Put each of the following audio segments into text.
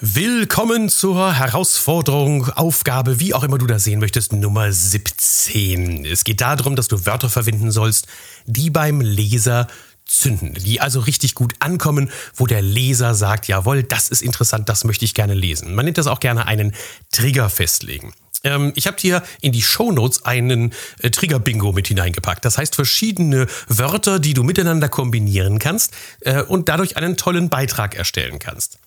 Willkommen zur Herausforderung, Aufgabe, wie auch immer du das sehen möchtest, Nummer 17. Es geht darum, dass du Wörter verwenden sollst, die beim Leser zünden, die also richtig gut ankommen, wo der Leser sagt, jawohl, das ist interessant, das möchte ich gerne lesen. Man nennt das auch gerne einen Trigger festlegen. Ähm, ich habe dir in die Show Notes einen äh, Trigger-Bingo mit hineingepackt. Das heißt verschiedene Wörter, die du miteinander kombinieren kannst äh, und dadurch einen tollen Beitrag erstellen kannst.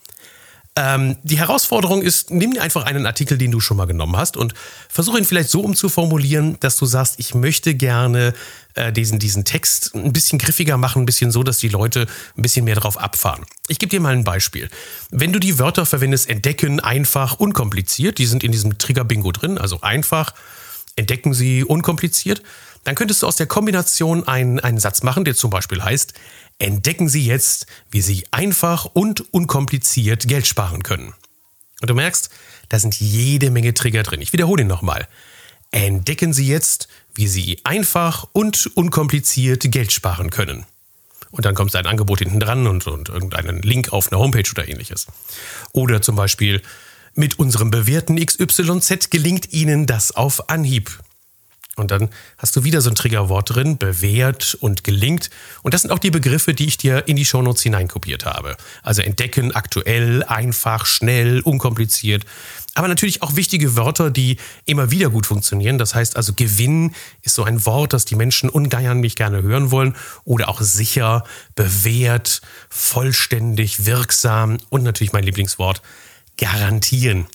Ähm, die Herausforderung ist, nimm dir einfach einen Artikel, den du schon mal genommen hast und versuche ihn vielleicht so umzuformulieren, dass du sagst, ich möchte gerne äh, diesen, diesen Text ein bisschen griffiger machen, ein bisschen so, dass die Leute ein bisschen mehr drauf abfahren. Ich gebe dir mal ein Beispiel. Wenn du die Wörter verwendest, entdecken, einfach, unkompliziert, die sind in diesem Trigger-Bingo drin, also einfach, entdecken sie unkompliziert, dann könntest du aus der Kombination einen, einen Satz machen, der zum Beispiel heißt, entdecken Sie jetzt, wie Sie einfach und unkompliziert Geld sparen können. Und du merkst, da sind jede Menge Trigger drin. Ich wiederhole ihn nochmal. Entdecken Sie jetzt, wie Sie einfach und unkompliziert Geld sparen können. Und dann kommt ein Angebot hinten dran und, und irgendeinen Link auf eine Homepage oder ähnliches. Oder zum Beispiel, mit unserem bewährten XYZ gelingt Ihnen das auf Anhieb. Und dann hast du wieder so ein Triggerwort drin, bewährt und gelingt. Und das sind auch die Begriffe, die ich dir in die Shownotes hineinkopiert habe. Also entdecken, aktuell, einfach, schnell, unkompliziert. Aber natürlich auch wichtige Wörter, die immer wieder gut funktionieren. Das heißt also Gewinn ist so ein Wort, das die Menschen ungeiern mich gerne hören wollen. Oder auch sicher, bewährt, vollständig, wirksam und natürlich mein Lieblingswort, garantieren.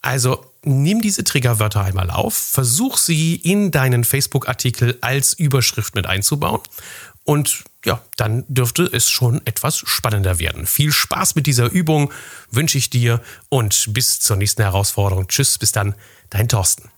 Also nimm diese Triggerwörter einmal auf, versuch sie in deinen Facebook-Artikel als Überschrift mit einzubauen und ja, dann dürfte es schon etwas spannender werden. Viel Spaß mit dieser Übung wünsche ich dir und bis zur nächsten Herausforderung. Tschüss, bis dann, dein Thorsten.